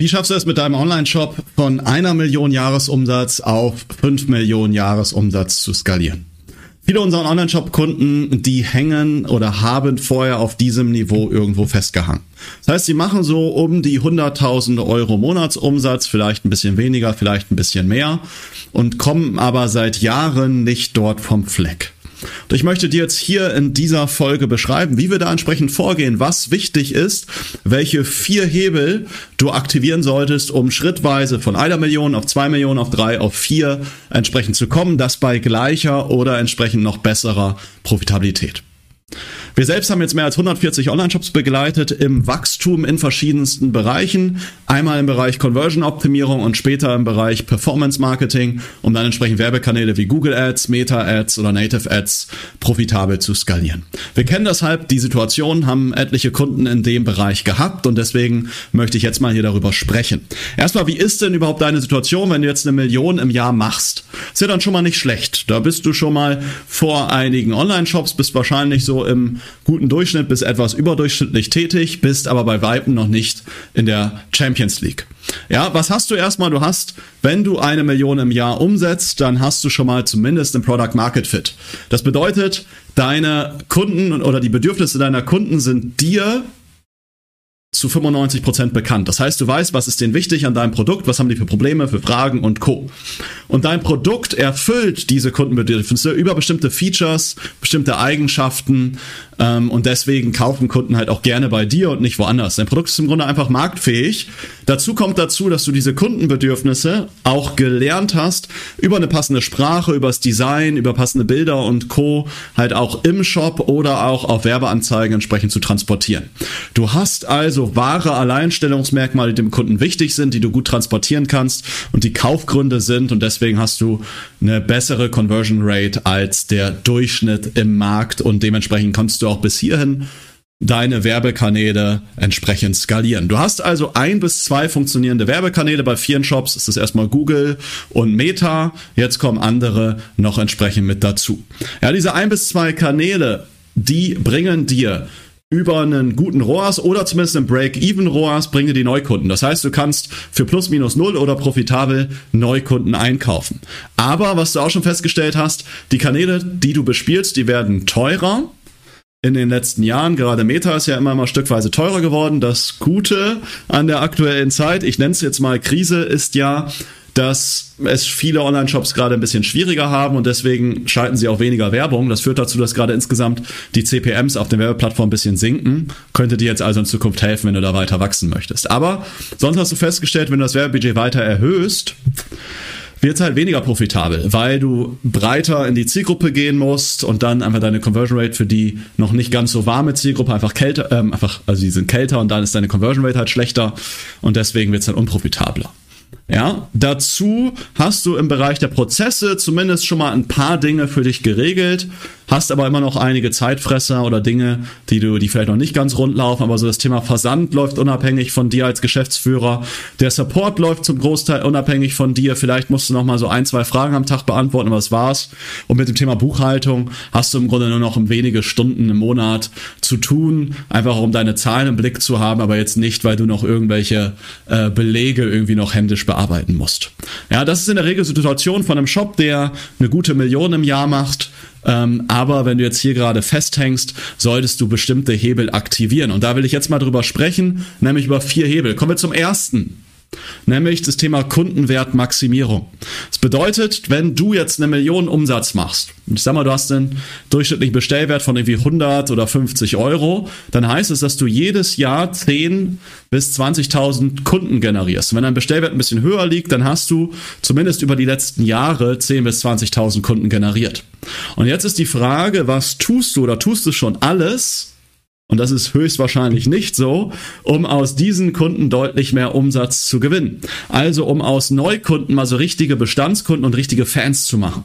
Wie schaffst du es mit deinem Online-Shop von einer Million Jahresumsatz auf fünf Millionen Jahresumsatz zu skalieren? Viele unserer Online-Shop-Kunden, die hängen oder haben vorher auf diesem Niveau irgendwo festgehangen. Das heißt, sie machen so um die 100.000 Euro Monatsumsatz, vielleicht ein bisschen weniger, vielleicht ein bisschen mehr und kommen aber seit Jahren nicht dort vom Fleck. Ich möchte dir jetzt hier in dieser Folge beschreiben, wie wir da entsprechend vorgehen, was wichtig ist, welche vier Hebel du aktivieren solltest, um schrittweise von einer Million auf zwei Millionen, auf drei, auf vier entsprechend zu kommen, das bei gleicher oder entsprechend noch besserer Profitabilität. Wir selbst haben jetzt mehr als 140 Online-Shops begleitet im Wachstum in verschiedensten Bereichen. Einmal im Bereich Conversion-Optimierung und später im Bereich Performance-Marketing, um dann entsprechend Werbekanäle wie Google Ads, Meta-Ads oder Native Ads profitabel zu skalieren. Wir kennen deshalb die Situation, haben etliche Kunden in dem Bereich gehabt und deswegen möchte ich jetzt mal hier darüber sprechen. Erstmal, wie ist denn überhaupt deine Situation, wenn du jetzt eine Million im Jahr machst? Ist ja dann schon mal nicht schlecht. Da bist du schon mal vor einigen Online-Shops, bist wahrscheinlich so im guten Durchschnitt bis etwas überdurchschnittlich tätig, bist aber bei Weitem noch nicht in der Champions League. Ja, was hast du erstmal? Du hast, wenn du eine Million im Jahr umsetzt, dann hast du schon mal zumindest ein Product Market Fit. Das bedeutet, deine Kunden oder die Bedürfnisse deiner Kunden sind dir zu 95 Prozent bekannt. Das heißt, du weißt, was ist denen wichtig an deinem Produkt, was haben die für Probleme, für Fragen und Co. Und dein Produkt erfüllt diese Kundenbedürfnisse über bestimmte Features, bestimmte Eigenschaften ähm, und deswegen kaufen Kunden halt auch gerne bei dir und nicht woanders. Dein Produkt ist im Grunde einfach marktfähig. Dazu kommt dazu, dass du diese Kundenbedürfnisse auch gelernt hast, über eine passende Sprache, übers Design, über passende Bilder und Co. halt auch im Shop oder auch auf Werbeanzeigen entsprechend zu transportieren. Du hast also wahre Alleinstellungsmerkmale, die dem Kunden wichtig sind, die du gut transportieren kannst und die Kaufgründe sind und deswegen hast du eine bessere Conversion Rate als der Durchschnitt im Markt und dementsprechend kannst du auch bis hierhin deine Werbekanäle entsprechend skalieren. Du hast also ein bis zwei funktionierende Werbekanäle. Bei vielen Shops ist es erstmal Google und Meta. Jetzt kommen andere noch entsprechend mit dazu. Ja, diese ein bis zwei Kanäle, die bringen dir über einen guten ROAS oder zumindest einen Break-Even ROAS bringen dir die Neukunden. Das heißt, du kannst für plus minus null oder profitabel Neukunden einkaufen. Aber was du auch schon festgestellt hast, die Kanäle, die du bespielst, die werden teurer in den letzten Jahren. Gerade Meta ist ja immer mal stückweise teurer geworden. Das Gute an der aktuellen Zeit, ich nenne es jetzt mal Krise, ist ja, dass es viele Online-Shops gerade ein bisschen schwieriger haben und deswegen schalten sie auch weniger Werbung. Das führt dazu, dass gerade insgesamt die CPMs auf den Werbeplattformen ein bisschen sinken. Könnte dir jetzt also in Zukunft helfen, wenn du da weiter wachsen möchtest. Aber sonst hast du festgestellt, wenn du das Werbebudget weiter erhöhst, wird es halt weniger profitabel, weil du breiter in die Zielgruppe gehen musst und dann einfach deine Conversion Rate für die noch nicht ganz so warme Zielgruppe einfach kälter, ähm, einfach, also die sind kälter und dann ist deine Conversion Rate halt schlechter und deswegen wird es dann unprofitabler. Ja, dazu hast du im Bereich der Prozesse zumindest schon mal ein paar Dinge für dich geregelt hast aber immer noch einige Zeitfresser oder Dinge, die du, die vielleicht noch nicht ganz rund laufen, aber so das Thema Versand läuft unabhängig von dir als Geschäftsführer. Der Support läuft zum Großteil unabhängig von dir. Vielleicht musst du noch mal so ein, zwei Fragen am Tag beantworten, aber das war's. Und mit dem Thema Buchhaltung hast du im Grunde nur noch wenige Stunden im Monat zu tun, einfach um deine Zahlen im Blick zu haben, aber jetzt nicht, weil du noch irgendwelche äh, Belege irgendwie noch händisch bearbeiten musst. Ja, das ist in der Regel Situation von einem Shop, der eine gute Million im Jahr macht ähm, aber wenn du jetzt hier gerade festhängst, solltest du bestimmte Hebel aktivieren. Und da will ich jetzt mal drüber sprechen, nämlich über vier Hebel. Kommen wir zum ersten nämlich das Thema Kundenwertmaximierung. Das bedeutet, wenn du jetzt eine Million Umsatz machst, ich sag mal, du hast einen durchschnittlichen Bestellwert von irgendwie 100 oder 50 Euro, dann heißt es, dass du jedes Jahr 10 bis 20.000 Kunden generierst. wenn dein Bestellwert ein bisschen höher liegt, dann hast du zumindest über die letzten Jahre 10 bis 20.000 Kunden generiert. Und jetzt ist die Frage, was tust du oder tust du schon alles, und das ist höchstwahrscheinlich nicht so, um aus diesen Kunden deutlich mehr Umsatz zu gewinnen. Also um aus Neukunden mal so richtige Bestandskunden und richtige Fans zu machen.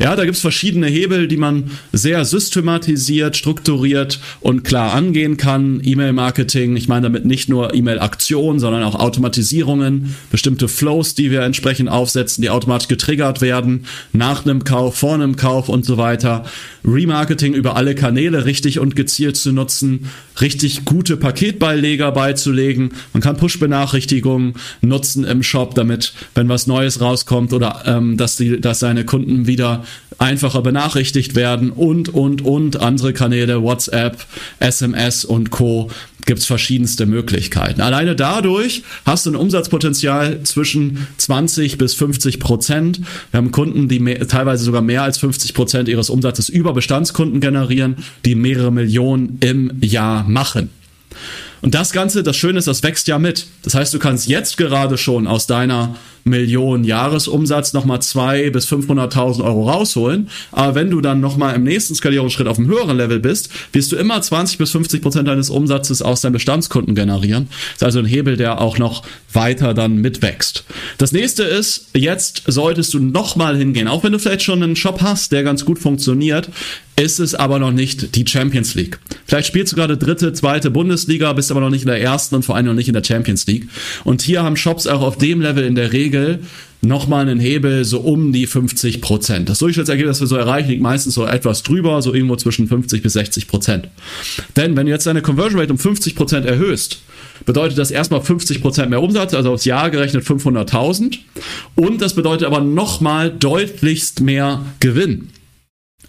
Ja, da gibt's verschiedene Hebel, die man sehr systematisiert, strukturiert und klar angehen kann. E-Mail-Marketing, ich meine damit nicht nur E-Mail-Aktionen, sondern auch Automatisierungen, bestimmte Flows, die wir entsprechend aufsetzen, die automatisch getriggert werden, nach einem Kauf, vor einem Kauf und so weiter. Remarketing über alle Kanäle richtig und gezielt zu nutzen, richtig gute Paketbeileger beizulegen. Man kann Push-Benachrichtigungen nutzen im Shop, damit, wenn was Neues rauskommt oder ähm, dass, die, dass seine Kunden wieder einfacher benachrichtigt werden und, und, und andere Kanäle, WhatsApp, SMS und Co gibt's verschiedenste Möglichkeiten. Alleine dadurch hast du ein Umsatzpotenzial zwischen 20 bis 50 Prozent. Wir haben Kunden, die mehr, teilweise sogar mehr als 50 Prozent ihres Umsatzes über Bestandskunden generieren, die mehrere Millionen im Jahr machen. Und das Ganze, das Schöne ist, das wächst ja mit. Das heißt, du kannst jetzt gerade schon aus deiner Million Jahresumsatz nochmal zwei bis 500.000 Euro rausholen. Aber wenn du dann nochmal im nächsten Skalierungsschritt auf einem höheren Level bist, wirst du immer 20 bis 50 Prozent deines Umsatzes aus deinen Bestandskunden generieren. Das ist also ein Hebel, der auch noch weiter dann mitwächst. Das nächste ist, jetzt solltest du nochmal hingehen, auch wenn du vielleicht schon einen Shop hast, der ganz gut funktioniert, ist es aber noch nicht die Champions League. Vielleicht spielst du gerade dritte, zweite Bundesliga, bist aber noch nicht in der ersten und vor allem noch nicht in der Champions League. Und hier haben Shops auch auf dem Level in der Regel nochmal einen Hebel so um die 50 Prozent. Das Durchschnittsergebnis, das wir so erreichen, liegt meistens so etwas drüber, so irgendwo zwischen 50 bis 60 Prozent. Denn wenn du jetzt deine Conversion Rate um 50 Prozent erhöhst, bedeutet das erstmal 50 Prozent mehr Umsatz, also aufs Jahr gerechnet 500.000. Und das bedeutet aber nochmal deutlichst mehr Gewinn.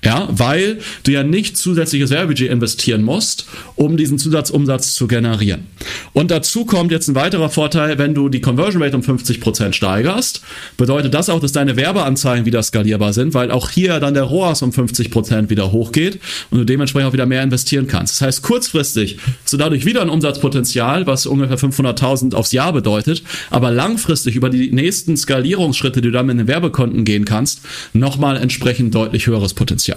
Ja, weil du ja nicht zusätzliches Werbebudget investieren musst, um diesen Zusatzumsatz zu generieren. Und dazu kommt jetzt ein weiterer Vorteil, wenn du die Conversion Rate um 50 Prozent steigerst, bedeutet das auch, dass deine Werbeanzeigen wieder skalierbar sind, weil auch hier dann der ROAS um 50 Prozent wieder hochgeht und du dementsprechend auch wieder mehr investieren kannst. Das heißt, kurzfristig hast du dadurch wieder ein Umsatzpotenzial, was ungefähr 500.000 aufs Jahr bedeutet, aber langfristig über die nächsten Skalierungsschritte, die du dann mit den Werbekonten gehen kannst, nochmal entsprechend deutlich höheres Potenzial.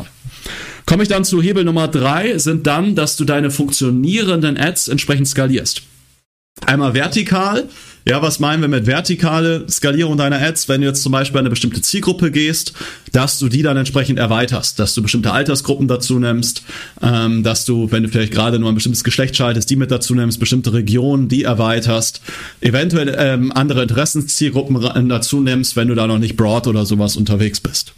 Komme ich dann zu Hebel Nummer drei, sind dann, dass du deine funktionierenden Ads entsprechend skalierst. Einmal vertikal, ja, was meinen wir mit vertikale Skalierung deiner Ads? Wenn du jetzt zum Beispiel eine bestimmte Zielgruppe gehst, dass du die dann entsprechend erweiterst, dass du bestimmte Altersgruppen dazu nimmst, ähm, dass du, wenn du vielleicht gerade nur ein bestimmtes Geschlecht schaltest, die mit dazu nimmst, bestimmte Regionen, die erweiterst, eventuell ähm, andere Interessenszielgruppen dazu nimmst, wenn du da noch nicht broad oder sowas unterwegs bist.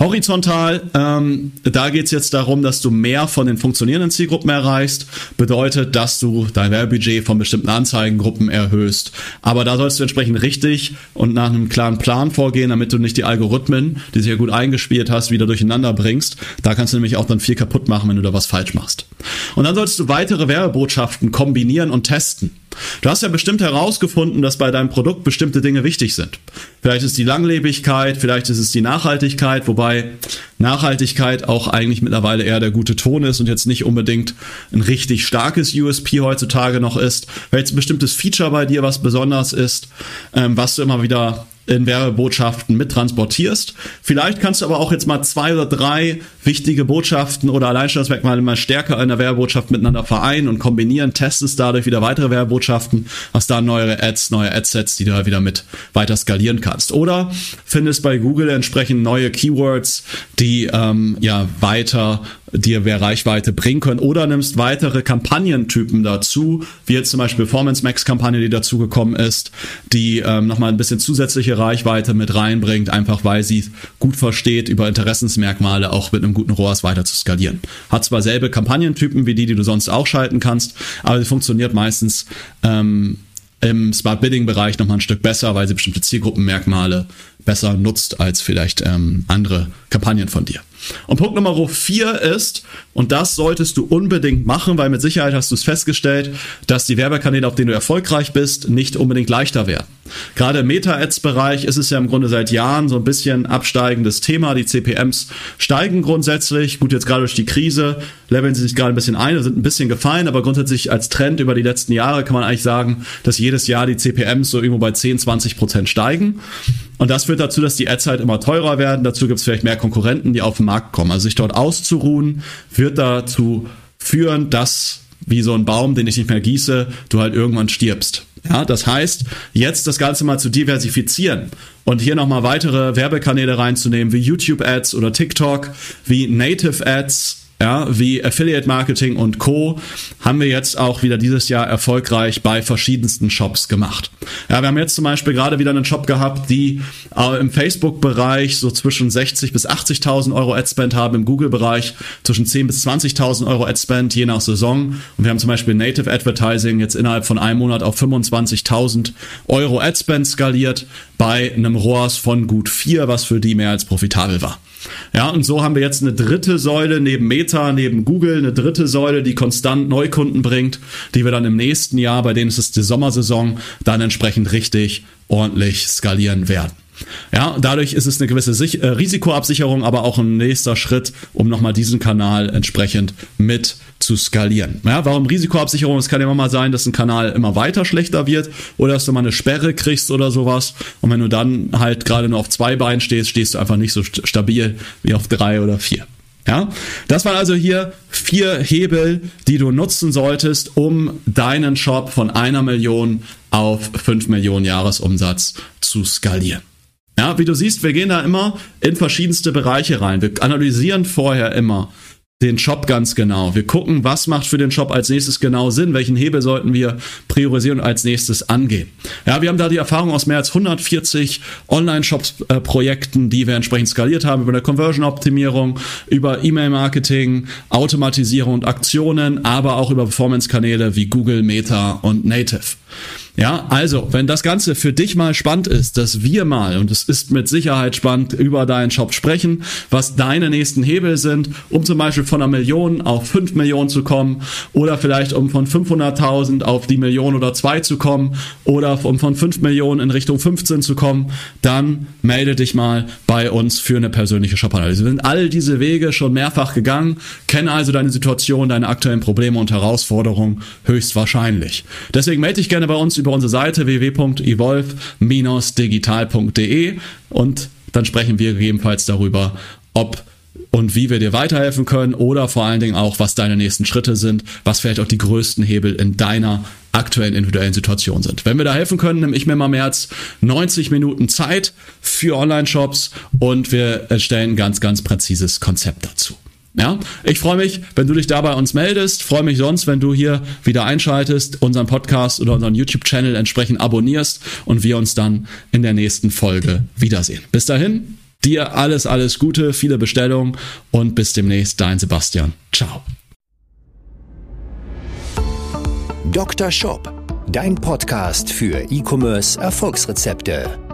Horizontal, ähm, da geht's jetzt darum, dass du mehr von den funktionierenden Zielgruppen erreichst, bedeutet, dass du dein Werbebudget von bestimmten Anzeigengruppen erhöhst aber da sollst du entsprechend richtig und nach einem klaren Plan vorgehen, damit du nicht die Algorithmen, die sich ja gut eingespielt hast, wieder durcheinander bringst. Da kannst du nämlich auch dann viel kaputt machen, wenn du da was falsch machst. Und dann solltest du weitere Werbebotschaften kombinieren und testen. Du hast ja bestimmt herausgefunden, dass bei deinem Produkt bestimmte Dinge wichtig sind. Vielleicht ist die Langlebigkeit, vielleicht ist es die Nachhaltigkeit, wobei Nachhaltigkeit auch eigentlich mittlerweile eher der gute Ton ist und jetzt nicht unbedingt ein richtig starkes USP heutzutage noch ist. Vielleicht ein bestimmtes Feature bei dir, was besonders ist, ähm, was du immer wieder in Werbebotschaften mittransportierst. Vielleicht kannst du aber auch jetzt mal zwei oder drei wichtige Botschaften oder Alleinstellungsmerkmale mal stärker in der Werbebotschaft miteinander vereinen und kombinieren, testest dadurch wieder weitere Werbebotschaften, hast da neue Ads, neue Adsets, die du halt wieder mit weiter skalieren kannst. Oder findest bei Google entsprechend neue Keywords, die ähm, ja weiter dir mehr Reichweite bringen können oder nimmst weitere Kampagnentypen dazu, wie jetzt zum Beispiel Performance Max Kampagne, die dazugekommen ist, die ähm, nochmal ein bisschen zusätzliche Reichweite mit reinbringt, einfach weil sie gut versteht, über Interessensmerkmale auch mit einem guten ROAS weiter zu skalieren. Hat zwar selbe Kampagnentypen wie die, die du sonst auch schalten kannst, aber sie funktioniert meistens ähm, im Smart Bidding Bereich nochmal ein Stück besser, weil sie bestimmte Zielgruppenmerkmale besser nutzt als vielleicht ähm, andere Kampagnen von dir. Und Punkt Nummer vier ist, und das solltest du unbedingt machen, weil mit Sicherheit hast du es festgestellt, dass die Werbekanäle, auf denen du erfolgreich bist, nicht unbedingt leichter werden. Gerade im Meta-Ads-Bereich ist es ja im Grunde seit Jahren so ein bisschen absteigendes Thema. Die CPMs steigen grundsätzlich. Gut, jetzt gerade durch die Krise leveln sie sich gerade ein bisschen ein, sind ein bisschen gefallen, aber grundsätzlich als Trend über die letzten Jahre kann man eigentlich sagen, dass jedes Jahr die CPMs so irgendwo bei 10, 20 Prozent steigen. Und das führt dazu, dass die Ads halt immer teurer werden. Dazu gibt es vielleicht mehr Konkurrenten, die auf den Markt kommen. Also sich dort auszuruhen, wird dazu führen, dass wie so ein Baum, den ich nicht mehr gieße, du halt irgendwann stirbst. Ja, das heißt, jetzt das Ganze mal zu diversifizieren und hier nochmal weitere Werbekanäle reinzunehmen, wie YouTube Ads oder TikTok, wie Native Ads, ja, wie Affiliate Marketing und Co. haben wir jetzt auch wieder dieses Jahr erfolgreich bei verschiedensten Shops gemacht. Ja, wir haben jetzt zum Beispiel gerade wieder einen Shop gehabt, die äh, im Facebook-Bereich so zwischen 60 bis 80.000 Euro Adspend haben, im Google-Bereich zwischen 10 bis 20.000 Euro Adspend, je nach Saison. Und wir haben zum Beispiel Native Advertising jetzt innerhalb von einem Monat auf 25.000 Euro Adspend skaliert bei einem ROAS von gut 4, was für die mehr als profitabel war. Ja, und so haben wir jetzt eine dritte Säule neben Meta, neben Google, eine dritte Säule, die konstant Neukunden bringt, die wir dann im nächsten Jahr, bei denen ist es die Sommersaison, dann entsprechend richtig ordentlich skalieren werden. Ja, dadurch ist es eine gewisse Sich äh, Risikoabsicherung, aber auch ein nächster Schritt, um nochmal diesen Kanal entsprechend mit zu skalieren. Ja, warum Risikoabsicherung? Es kann ja immer mal sein, dass ein Kanal immer weiter schlechter wird oder dass du mal eine Sperre kriegst oder sowas. Und wenn du dann halt gerade nur auf zwei Beinen stehst, stehst du einfach nicht so stabil wie auf drei oder vier. Ja, das waren also hier vier Hebel, die du nutzen solltest, um deinen Shop von einer Million auf fünf Millionen Jahresumsatz zu skalieren. Ja, wie du siehst, wir gehen da immer in verschiedenste Bereiche rein. Wir analysieren vorher immer den Shop ganz genau. Wir gucken, was macht für den Shop als nächstes genau Sinn, welchen Hebel sollten wir priorisieren und als nächstes angehen. Ja, wir haben da die Erfahrung aus mehr als 140 Online-Shops-Projekten, die wir entsprechend skaliert haben, über eine Conversion-Optimierung, über E-Mail-Marketing, Automatisierung und Aktionen, aber auch über Performance-Kanäle wie Google, Meta und Native. Ja, also, wenn das Ganze für dich mal spannend ist, dass wir mal, und es ist mit Sicherheit spannend, über deinen Shop sprechen, was deine nächsten Hebel sind, um zum Beispiel von einer Million auf fünf Millionen zu kommen oder vielleicht um von 500.000 auf die Million oder zwei zu kommen oder um von fünf Millionen in Richtung 15 zu kommen, dann melde dich mal bei uns für eine persönliche Shop-Analyse. Wir sind all diese Wege schon mehrfach gegangen, kennen also deine Situation, deine aktuellen Probleme und Herausforderungen höchstwahrscheinlich. Deswegen melde dich gerne bei uns über unsere Seite www.evolve-digital.de und dann sprechen wir gegebenenfalls darüber, ob und wie wir dir weiterhelfen können oder vor allen Dingen auch, was deine nächsten Schritte sind, was vielleicht auch die größten Hebel in deiner aktuellen individuellen Situation sind. Wenn wir da helfen können, nehme ich mir mal mehr als 90 Minuten Zeit für Online-Shops und wir erstellen ein ganz, ganz präzises Konzept dazu. Ja, ich freue mich, wenn du dich da bei uns meldest. Freue mich sonst, wenn du hier wieder einschaltest, unseren Podcast oder unseren YouTube-Channel entsprechend abonnierst und wir uns dann in der nächsten Folge wiedersehen. Bis dahin, dir alles, alles Gute, viele Bestellungen und bis demnächst, dein Sebastian. Ciao. Dr. Shop, dein Podcast für E-Commerce Erfolgsrezepte.